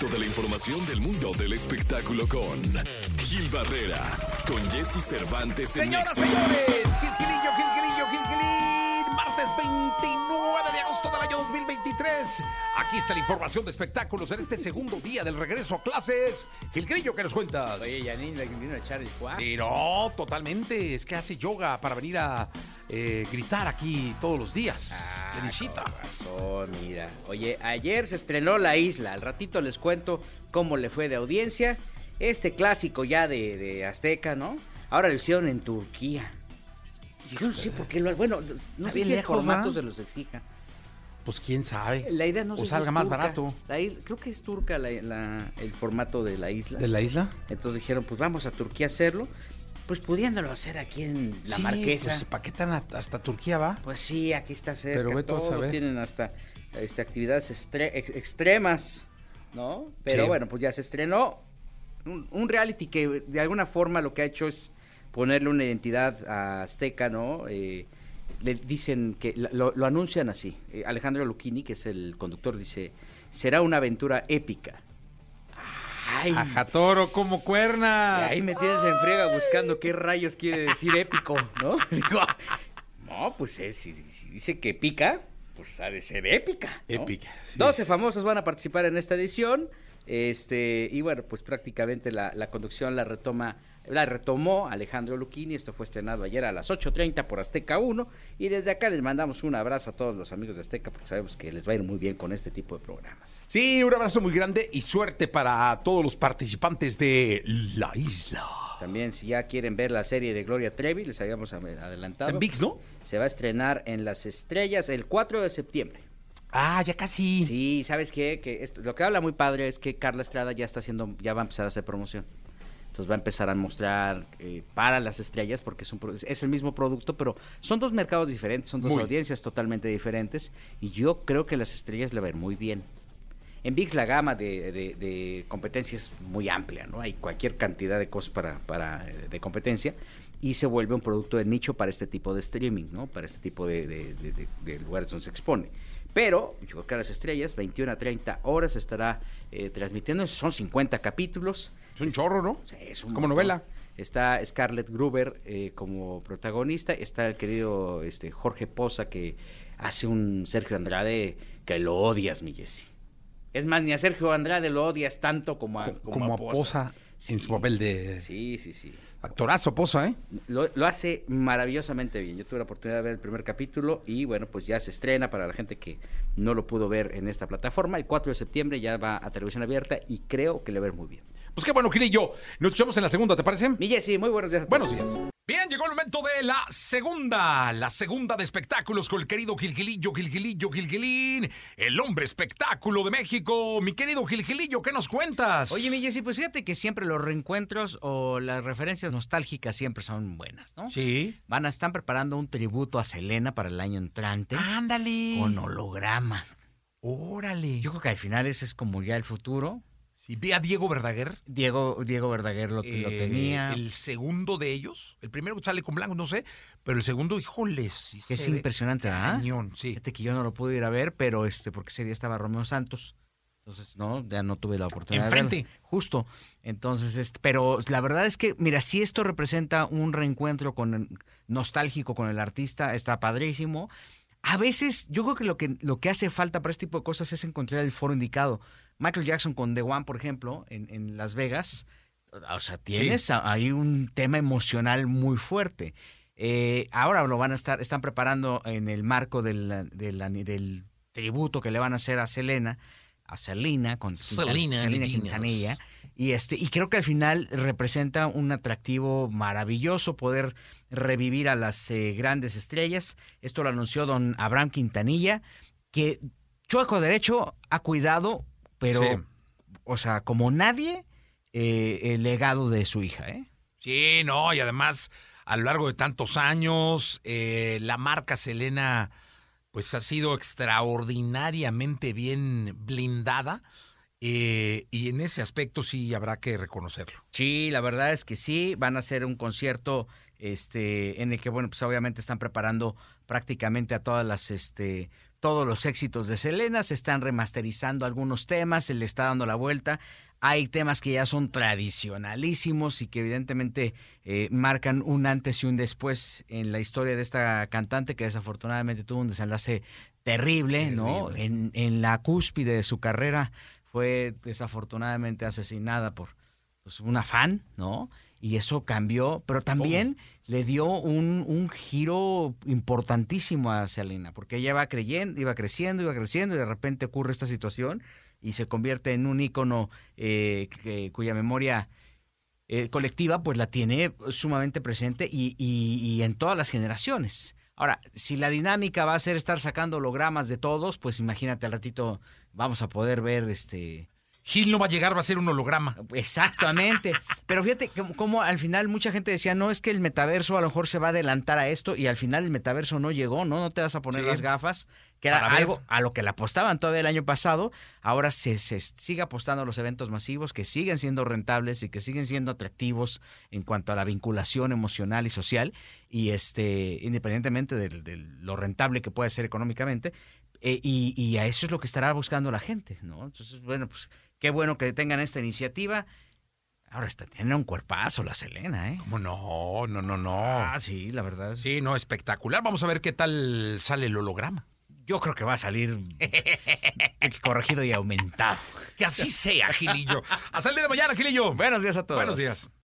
directo de la información del mundo del espectáculo con Gil Barrera, con Jesse Cervantes en Señoras, Nexa. señores, Gil Gilillo, Gil Gilillo, Gil Gilín, martes 29 de agosto del año 2023. Aquí está la información de espectáculos en este segundo día del regreso a clases. Gil Gilillo, ¿qué nos cuentas? Oye, Janine, le vino a echar el cuá. Sí, no, totalmente. Es que hace yoga para venir a eh, gritar aquí todos los días. Ah, Felicita. con razón, mira. Oye, ayer se estrenó La Isla. Al ratito les cuento cómo le fue de audiencia. Este clásico ya de, de Azteca, ¿no? Ahora lo hicieron en Turquía. Yo no sé por qué lo... Bueno, no Está sé si el formato ¿no? se los exija. Pues quién sabe. La idea no O sé si salga es más turca. barato. La creo que es turca la- la- el formato de La Isla. ¿De la isla? Entonces dijeron, pues vamos a Turquía a hacerlo. Pues pudiéndolo hacer aquí en La Sí, Marquesa. Pues, ¿Para qué tan hasta Turquía va? Pues sí, aquí está cerca. Pero a todo, saber. tienen hasta este, actividades ex- extremas, ¿no? Pero Sí. bueno, pues ya se estrenó un, un reality que de alguna forma lo que ha hecho es ponerle una identidad a Azteca, ¿no? Eh, le dicen que lo, lo anuncian así. Eh, Alejandro Lucchini, que es el conductor, dice será una aventura épica. Ay, Ajatoro como y cuernas. ahí me tienes en friega buscando qué rayos quiere decir épico, ¿no? Digo, no, pues es, si, si dice que pica, pues ha de ser épica. ¿no? Épica, sí. 12 famosos van a participar en esta edición. Este, y bueno, pues prácticamente la, la conducción la retoma, la retomó Alejandro Lucchini. Esto fue estrenado ayer a las 8.30 por Azteca 1. Y desde acá les mandamos un abrazo a todos los amigos de Azteca porque sabemos que les va a ir muy bien con este tipo de programas. Sí, un abrazo muy grande y suerte para todos los participantes de La Isla. También si ya quieren ver la serie de Gloria Trevi, les habíamos adelantado. En VIX, ¿no? Se va a estrenar en Las Estrellas el 4 de septiembre. Ah, ya casi. Sí, ¿sabes qué? Que esto- lo que habla muy padre es que Carla Estrada ya está haciendo, ya va a empezar a hacer promoción. Entonces va a empezar a mostrar eh, para las estrellas, porque es, un, pro- es el mismo producto, pero son dos mercados diferentes, son dos Muy. audiencias totalmente diferentes. Y yo creo que las estrellas le va a ir muy bien. En VIX la gama de, de- de competencia es muy amplia, ¿no? Hay cualquier cantidad de cosas para, para, eh, de competencia y se vuelve un producto de nicho para este tipo de streaming, ¿no? Para este tipo de, de- de- de- de lugares donde se expone. Pero, yo creo que a las estrellas, 21 a 30 horas estará eh, transmitiendo, son 50 capítulos. Es un chorro, ¿no? Sí, es un Como montón. novela. Está Scarlett Gruber eh, como protagonista, está el querido este, Jorge Poza que hace un Sergio Andrade que lo odias, mi Jessy. Es más, ni a Sergio Andrade lo odias tanto como a, Co- como como a a Poza. Poza en su papel de Sí, sí, sí. actorazo, Poza, ¿eh? Lo, lo hace maravillosamente bien. Yo tuve la oportunidad de ver el primer capítulo y bueno, pues ya se estrena para la gente que no lo pudo ver en esta plataforma. El 4 de septiembre ya va a televisión abierta y creo que le va a ver muy bien. Pues qué bueno, Gilillo. Nos escuchamos en la segunda, ¿te parece? Mi Jessy, muy buenos días. a todos. Buenos días. Bien, llegó el momento de la segunda, la segunda de espectáculos con el querido Gilgilillo, Gilgilillo, Gilgilín, el hombre espectáculo de México. Mi querido Gilgilillo, ¿qué nos cuentas? Oye, mi Jessy, pues fíjate que siempre los reencuentros o las referencias nostálgicas siempre son buenas, ¿no? Sí. Van a estar preparando un tributo a Selena para el año entrante Ándale. con holograma. Órale. Yo creo que al final ese es como ya el futuro. Sí, ve a Diego Verdaguer. Diego, Diego Verdaguer lo, lo eh, tenía. El segundo de ellos. El primero sale con blanco, no sé. Pero el segundo, híjoles. sí es se impresionante, ¿ah? Cañón, sí. Fíjate que yo no lo pude ir a ver, pero este, porque ese día estaba Romeo Santos. Entonces, no, ya no tuve la oportunidad de Enfrente. verlo. Justo. Entonces, este, pero la verdad es que, mira, si esto representa un reencuentro con nostálgico con el artista, está padrísimo. A veces, yo creo que lo que lo que hace falta para este tipo de cosas es encontrar el foro indicado. Michael Jackson con The One, por ejemplo, en, en Las Vegas. O sea, tienes ahí un tema emocional muy fuerte. Eh, ahora lo van a estar, están preparando en el marco del, del, del tributo que le van a hacer a Selena, a Selena con Selena Selena Quintanilla. Quintanilla. Y este, y creo que al final representa un atractivo maravilloso poder revivir a las eh, grandes estrellas. Esto lo anunció don Abraham Quintanilla, que Chueco Derecho ha cuidado, pero, Sí. o sea, como nadie, eh, el legado de su hija, ¿eh? Sí, no, y además, a lo largo de tantos años, eh, la marca Selena, pues ha sido extraordinariamente bien blindada. eh, y en ese aspecto sí habrá que reconocerlo. Sí, la verdad es que sí, van a hacer un concierto este en el que bueno, pues obviamente están preparando prácticamente a todas las este todos los éxitos de Selena, se están remasterizando algunos temas, se le está dando la vuelta. Hay temas que ya son tradicionalísimos y que evidentemente eh, marcan un antes y un después en la historia de esta cantante que desafortunadamente tuvo un desenlace terrible, ¿no? En, en la cúspide de su carrera fue desafortunadamente asesinada por pues, una fan, ¿no? Y eso cambió, pero también le dio un, un, giro importantísimo a Selena, porque ella va creyendo, iba creciendo, iba creciendo, y de repente ocurre esta situación y se convierte en un ícono eh, que, cuya memoria eh, colectiva pues la tiene sumamente presente y, y, y, en todas las generaciones. Ahora, si la dinámica va a ser estar sacando hologramas de todos, pues imagínate al ratito vamos a poder ver este Gil no va a llegar, va a ser un holograma. Exactamente. Pero fíjate cómo al final mucha gente decía, no, es que el metaverso a lo mejor se va a adelantar a esto y al final el metaverso no llegó, ¿no? No te vas a poner sí. las gafas, que era Para algo ver. a lo que le apostaban todavía el año pasado. Ahora se, se sigue apostando a los eventos masivos que siguen siendo rentables y que siguen siendo atractivos en cuanto a la vinculación emocional y social y este independientemente de, de lo rentable que puede ser económicamente. Eh, y, y, a eso es lo que estará buscando la gente, ¿no? Entonces, bueno, pues qué bueno que tengan esta iniciativa. Ahora está, tiene un cuerpazo la Selena, ¿eh? ¿Cómo no? No, no, no. Ah, sí, la verdad. Sí, no, espectacular. Vamos a ver qué tal sale el holograma. Yo creo que va a salir corregido y aumentado. Que así sea, Gilillo. Hasta el día de mañana, Gilillo. Buenos días a todos. Buenos días.